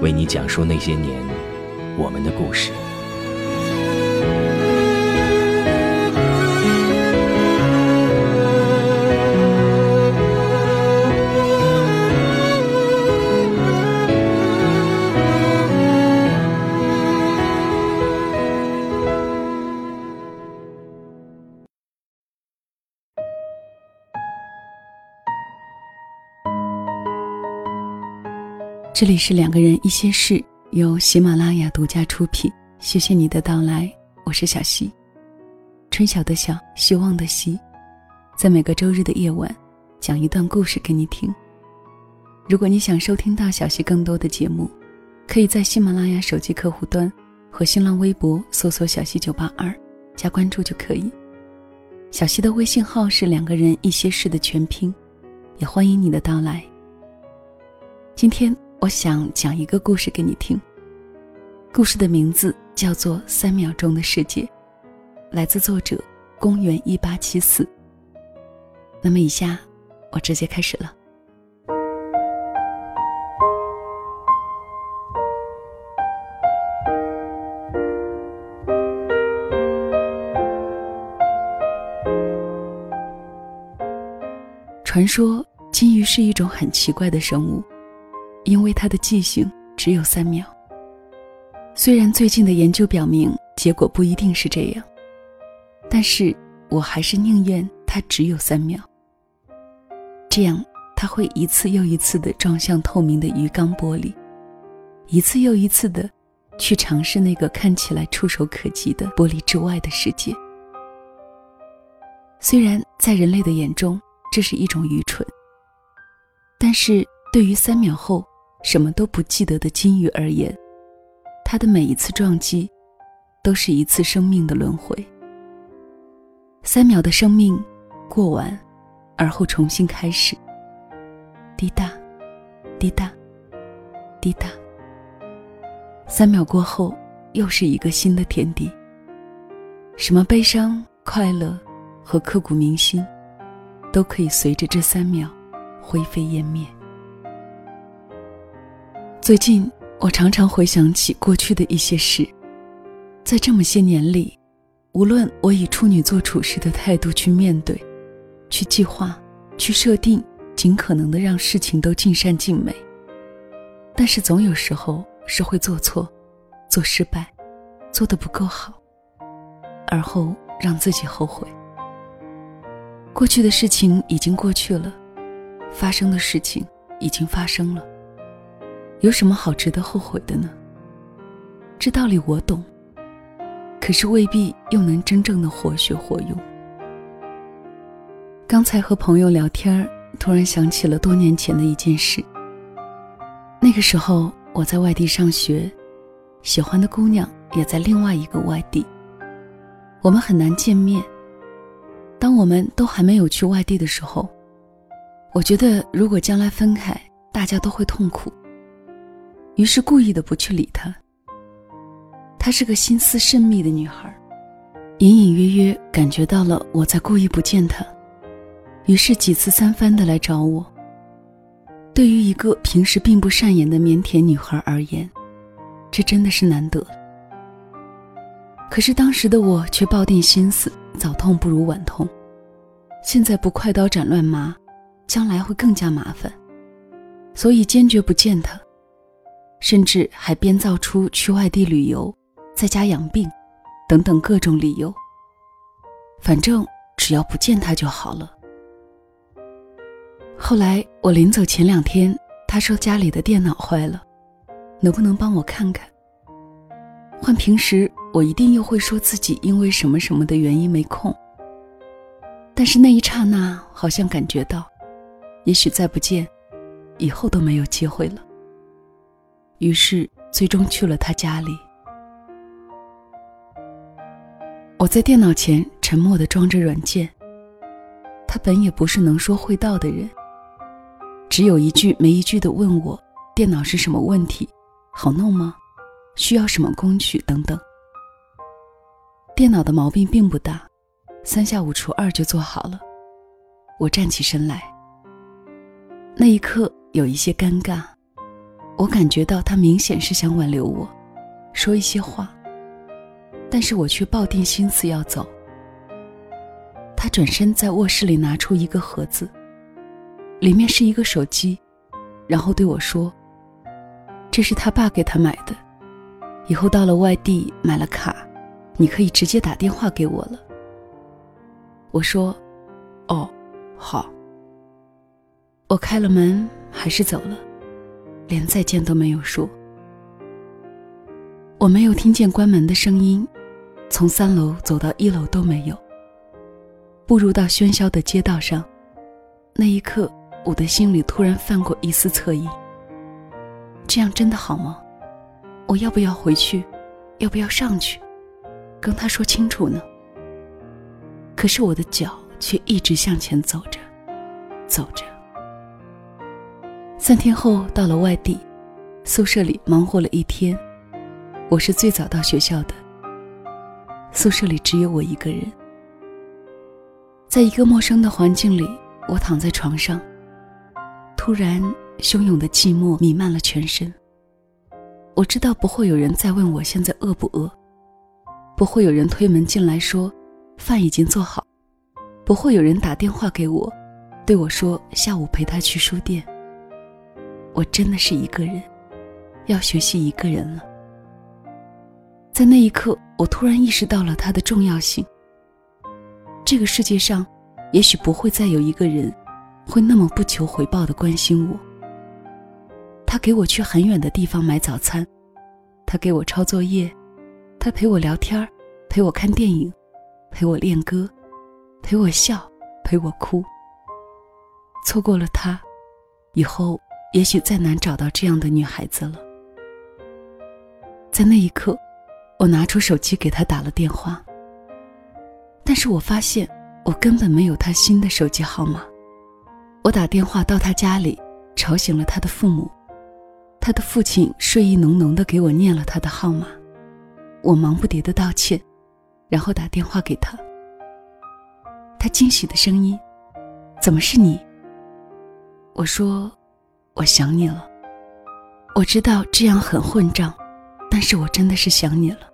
为你讲述那些年我们的故事。这里是两个人一些事，由喜马拉雅独家出品。谢谢你的到来，我是小溪，春晓的晓，希望的希，在每个周日的夜晚，讲一段故事给你听。如果你想收听到小溪更多的节目，可以在喜马拉雅手机客户端和新浪微博搜索“小溪九八二”，加关注就可以。小溪的微信号是两个人一些事的全拼，也欢迎你的到来。今天。我想讲一个故事给你听。故事的名字叫做《三秒钟的世界》，来自作者公元一八七四。那么，以下我直接开始了。传说金鱼是一种很奇怪的生物。因为他的记性只有三秒。虽然最近的研究表明结果不一定是这样，但是我还是宁愿他只有三秒。这样，他会一次又一次地撞向透明的鱼缸玻璃，一次又一次地去尝试那个看起来触手可及的玻璃之外的世界。虽然在人类的眼中这是一种愚蠢，但是对于三秒后。什么都不记得的金鱼而言，它的每一次撞击，都是一次生命的轮回。三秒的生命过完，而后重新开始。滴答，滴答，滴答。三秒过后，又是一个新的天地。什么悲伤、快乐和刻骨铭心，都可以随着这三秒灰飞烟灭。最近，我常常回想起过去的一些事，在这么些年里，无论我以处女座处事的态度去面对、去计划、去设定，尽可能的让事情都尽善尽美，但是总有时候是会做错、做失败、做的不够好，而后让自己后悔。过去的事情已经过去了，发生的事情已经发生了。有什么好值得后悔的呢？这道理我懂，可是未必又能真正的活学活用。刚才和朋友聊天突然想起了多年前的一件事。那个时候我在外地上学，喜欢的姑娘也在另外一个外地，我们很难见面。当我们都还没有去外地的时候，我觉得如果将来分开，大家都会痛苦。于是故意的不去理他。她是个心思甚密的女孩，隐隐约约感觉到了我在故意不见她，于是几次三番的来找我。对于一个平时并不善言的腼腆女孩而言，这真的是难得。可是当时的我却抱定心思，早痛不如晚痛，现在不快刀斩乱麻，将来会更加麻烦，所以坚决不见她。甚至还编造出去外地旅游、在家养病等等各种理由。反正只要不见他就好了。后来我临走前两天，他说家里的电脑坏了，能不能帮我看看？换平时我一定又会说自己因为什么什么的原因没空。但是那一刹那，好像感觉到，也许再不见，以后都没有机会了。于是最终去了他家里。我在电脑前沉默地装着软件。他本也不是能说会道的人，只有一句没一句地问我：电脑是什么问题？好弄吗？需要什么工具等等。电脑的毛病并不大，三下五除二就做好了。我站起身来，那一刻有一些尴尬，我感觉到他明显是想挽留我，说一些话，但是我却抱定心思要走。他转身在卧室里拿出一个盒子，里面是一个手机，然后对我说：“这是他爸给他买的。”以后到了外地买了卡，你可以直接打电话给我了。我说：“哦，好。”我开了门，还是走了，连再见都没有说。我没有听见关门的声音，从三楼走到一楼都没有。步入到喧嚣的街道上，那一刻，我的心里突然泛过一丝侧隐。这样真的好吗？我要不要回去？要不要上去，跟他说清楚呢？可是我的脚却一直向前走着，走着。三天后到了外地，宿舍里忙活了一天，我是最早到学校的。宿舍里只有我一个人，在一个陌生的环境里，我躺在床上，突然汹涌的寂寞弥漫了全身。我知道不会有人再问我现在饿不饿，不会有人推门进来说饭已经做好，不会有人打电话给我，对我说下午陪他去书店。我真的是一个人，要学习一个人了。在那一刻，我突然意识到了他的重要性。这个世界上，也许不会再有一个人，会那么不求回报的关心我。他给我去很远的地方买早餐，他给我抄作业，他陪我聊天陪我看电影，陪我练歌，陪我笑，陪我哭。错过了他，以后也许再难找到这样的女孩子了。在那一刻，我拿出手机给他打了电话，但是我发现我根本没有他新的手机号码。我打电话到他家里，吵醒了他的父母。他的父亲睡意浓浓的给我念了他的号码，我忙不迭的道歉，然后打电话给他。他惊喜的声音：“怎么是你？”我说：“我想你了。”我知道这样很混账，但是我真的是想你了。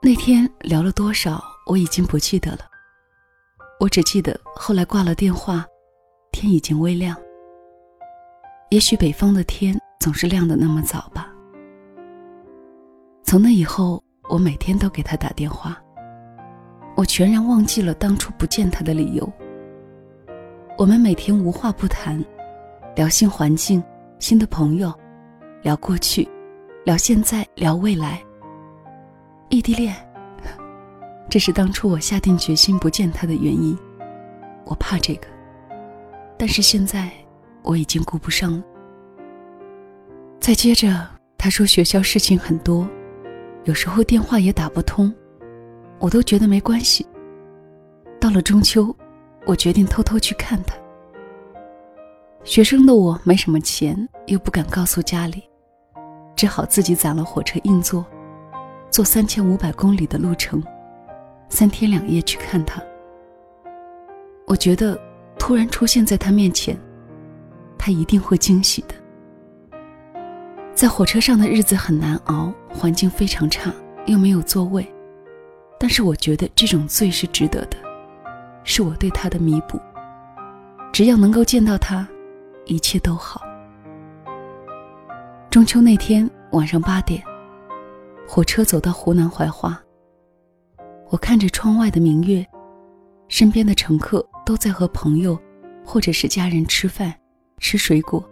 那天聊了多少，我已经不记得了。我只记得后来挂了电话，天已经微亮。也许北方的天。总是亮的那么早吧。从那以后，我每天都给他打电话。我全然忘记了当初不见他的理由。我们每天无话不谈，聊新环境、新的朋友，聊过去，聊现在，聊未来。异地恋，这是当初我下定决心不见他的原因。我怕这个，但是现在我已经顾不上了。再接着，他说学校事情很多，有时候电话也打不通，我都觉得没关系。到了中秋，我决定偷偷去看他。学生的我没什么钱，又不敢告诉家里，只好自己攒了火车硬座，坐三千五百公里的路程，三天两夜去看他。我觉得，突然出现在他面前，他一定会惊喜的。在火车上的日子很难熬，环境非常差，又没有座位。但是我觉得这种罪是值得的，是我对他的弥补。只要能够见到他，一切都好。中秋那天晚上八点，火车走到湖南怀化。我看着窗外的明月，身边的乘客都在和朋友或者是家人吃饭、吃水果、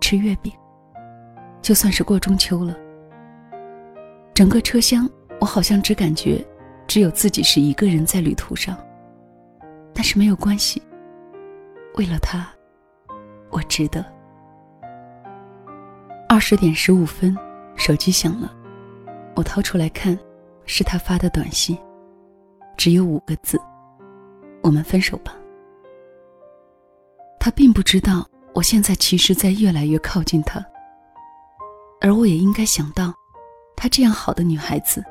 吃月饼。就算是过中秋了，整个车厢我好像只感觉只有自己是一个人在旅途上。但是没有关系，为了他，我值得。二十点十五分，手机响了，我掏出来看，是他发的短信，只有五个字：“我们分手吧。”他并不知道，我现在其实在越来越靠近他，而我也应该想到，她这样好的女孩子，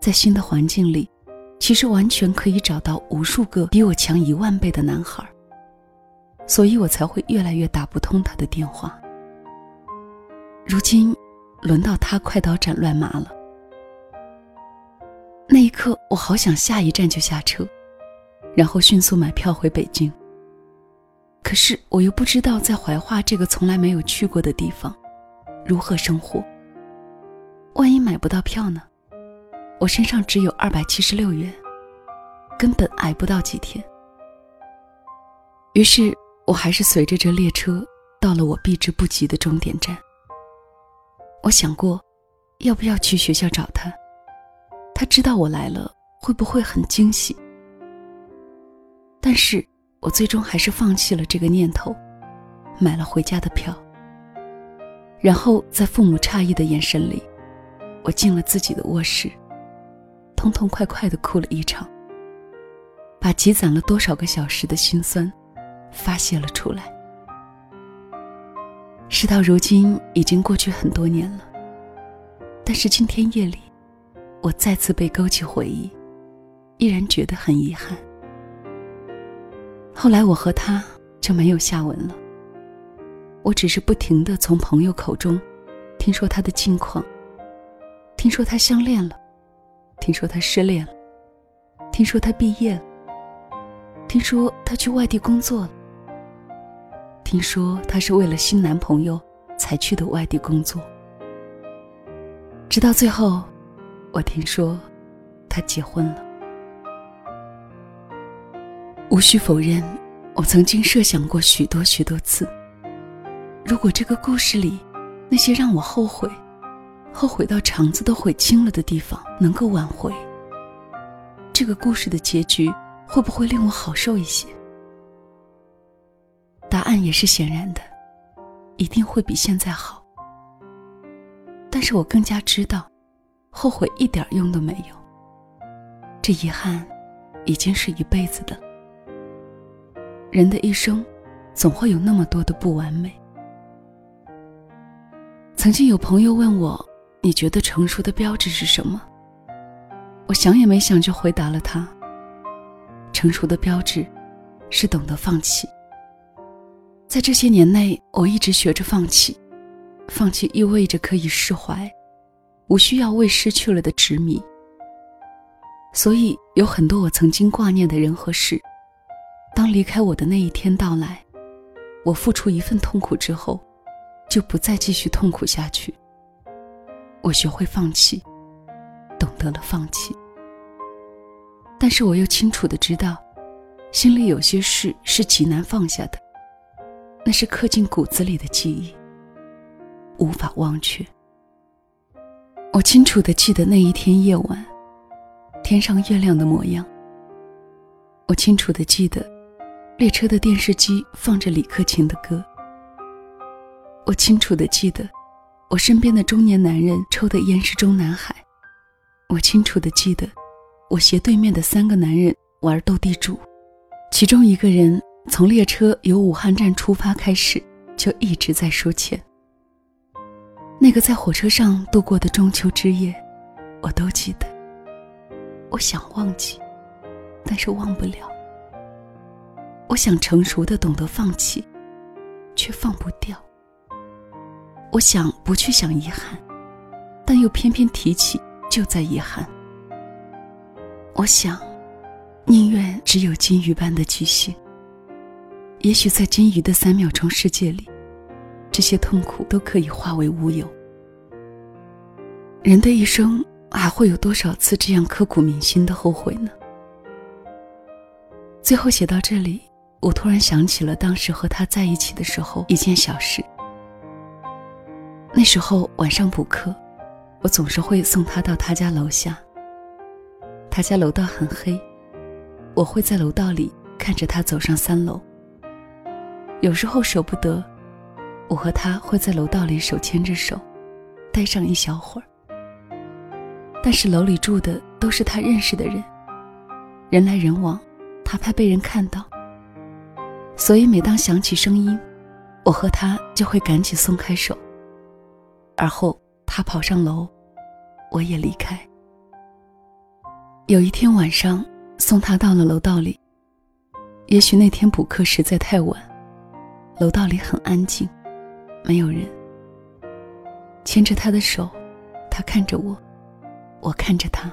在新的环境里，其实完全可以找到无数个比我强一万倍的男孩，所以我才会越来越打不通他的电话。如今，轮到他快刀斩乱麻了。那一刻，我好想下一站就下车，然后迅速买票回北京。可是，我又不知道在怀化这个从来没有去过的地方，如何生活。万一买不到票呢？我身上只有二百七十六元，根本挨不到几天。于是，我还是随着这列车到了我避之不及的终点站。我想过，要不要去学校找他？他知道我来了，会不会很惊喜？但是我最终还是放弃了这个念头，买了回家的票。然后在父母诧异的眼神里，我进了自己的卧室，痛痛快快的哭了一场，把积攒了多少个小时的心酸发泄了出来。事到如今，已经过去很多年了。但是今天夜里，我再次被勾起回忆，依然觉得很遗憾。后来我和他就没有下文了。我只是不停的从朋友口中，听说他的近况，听说他相恋了，听说他失恋了，听说他毕业了，听说他去外地工作了。听说她是为了新男朋友才去的外地工作，直到最后，我听说她结婚了。无需否认，我曾经设想过许多许多次，如果这个故事里那些让我后悔、后悔到肠子都悔青了的地方能够挽回，这个故事的结局会不会令我好受一些？答案也是显然的，一定会比现在好。但是我更加知道，后悔一点用都没有。这遗憾，已经是一辈子的。人的一生，总会有那么多的不完美。曾经有朋友问我：“你觉得成熟的标志是什么？”我想也没想就回答了他：“成熟的标志，是懂得放弃。”在这些年内，我一直学着放弃。放弃意味着可以释怀，无需要为失去了的执迷。所以，有很多我曾经挂念的人和事，当离开我的那一天到来，我付出一份痛苦之后，就不再继续痛苦下去。我学会放弃，懂得了放弃。但是我又清楚的知道，心里有些事是极难放下的。那是刻进骨子里的记忆，无法忘却。我清楚的记得那一天夜晚，天上月亮的模样。我清楚的记得，列车的电视机放着李克勤的歌。我清楚的记得，我身边的中年男人抽的烟是中南海。我清楚的记得，我斜对面的三个男人玩斗地主，其中一个人。从列车由武汉站出发开始，就一直在说钱。那个在火车上度过的中秋之夜，我都记得。我想忘记，但是忘不了。我想成熟的懂得放弃，却放不掉。我想不去想遗憾，但又偏偏提起就在遗憾。我想，宁愿只有金鱼般的巨星。也许在金鱼的三秒钟世界里，这些痛苦都可以化为乌有。人的一生还会有多少次这样刻骨铭心的后悔呢？最后写到这里，我突然想起了当时和他在一起的时候一件小事。那时候晚上补课，我总是会送他到他家楼下。他家楼道很黑，我会在楼道里看着他走上三楼。有时候舍不得，我和他会在楼道里手牵着手，待上一小会儿。但是楼里住的都是他认识的人，人来人往，他怕被人看到，所以每当响起声音，我和他就会赶紧松开手。而后他跑上楼，我也离开。有一天晚上，送他到了楼道里。也许那天补课实在太晚，楼道里很安静，没有人。牵着他的手，他看着我，我看着他。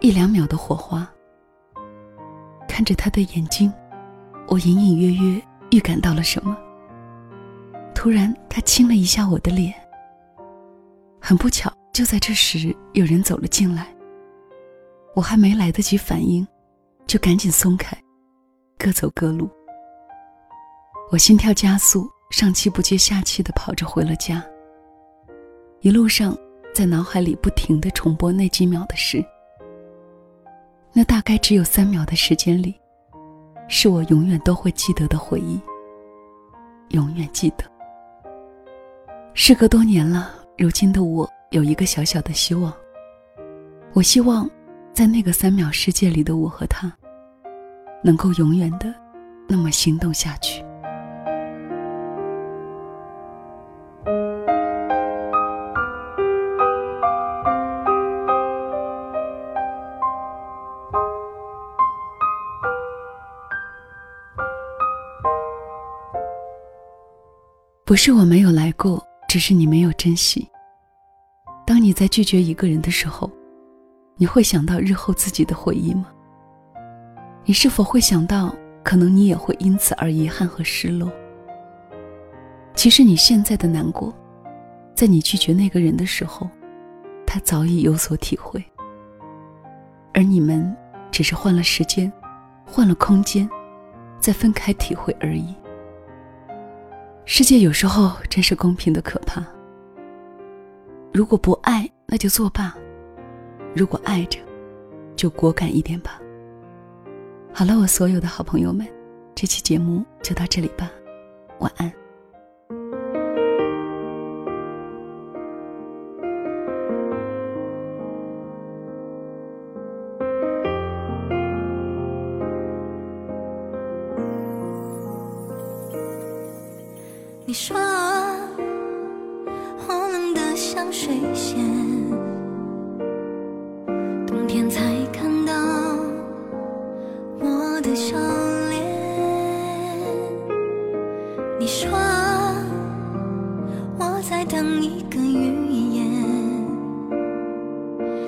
一两秒的火花。看着他的眼睛，我隐隐约约预感到了什么。突然，他亲了一下我的脸。很不巧，就在这时，有人走了进来。我还没来得及反应，就赶紧松开，各走各路。我心跳加速，上气不接下气的跑着回了家。一路上，在脑海里不停的重播那几秒的事。那大概只有三秒的时间里，是我永远都会记得的回忆。永远记得。事隔多年了，如今的我有一个小小的希望。我希望，在那个三秒世界里的我和他，能够永远的那么心动下去。不是我没有来过。只是你没有珍惜。当你在拒绝一个人的时候，你会想到日后自己的回忆吗？你是否会想到，可能你也会因此而遗憾和失落？其实你现在的难过，在你拒绝那个人的时候，他早已有所体会。而你们只是换了时间，换了空间，再分开体会而已。世界有时候真是公平的可怕。如果不爱，那就作罢；如果爱着，就果敢一点吧。好了，我所有的好朋友们，这期节目就到这里吧，晚安。一个预言，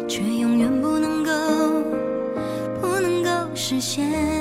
却永远不能够，不能够实现。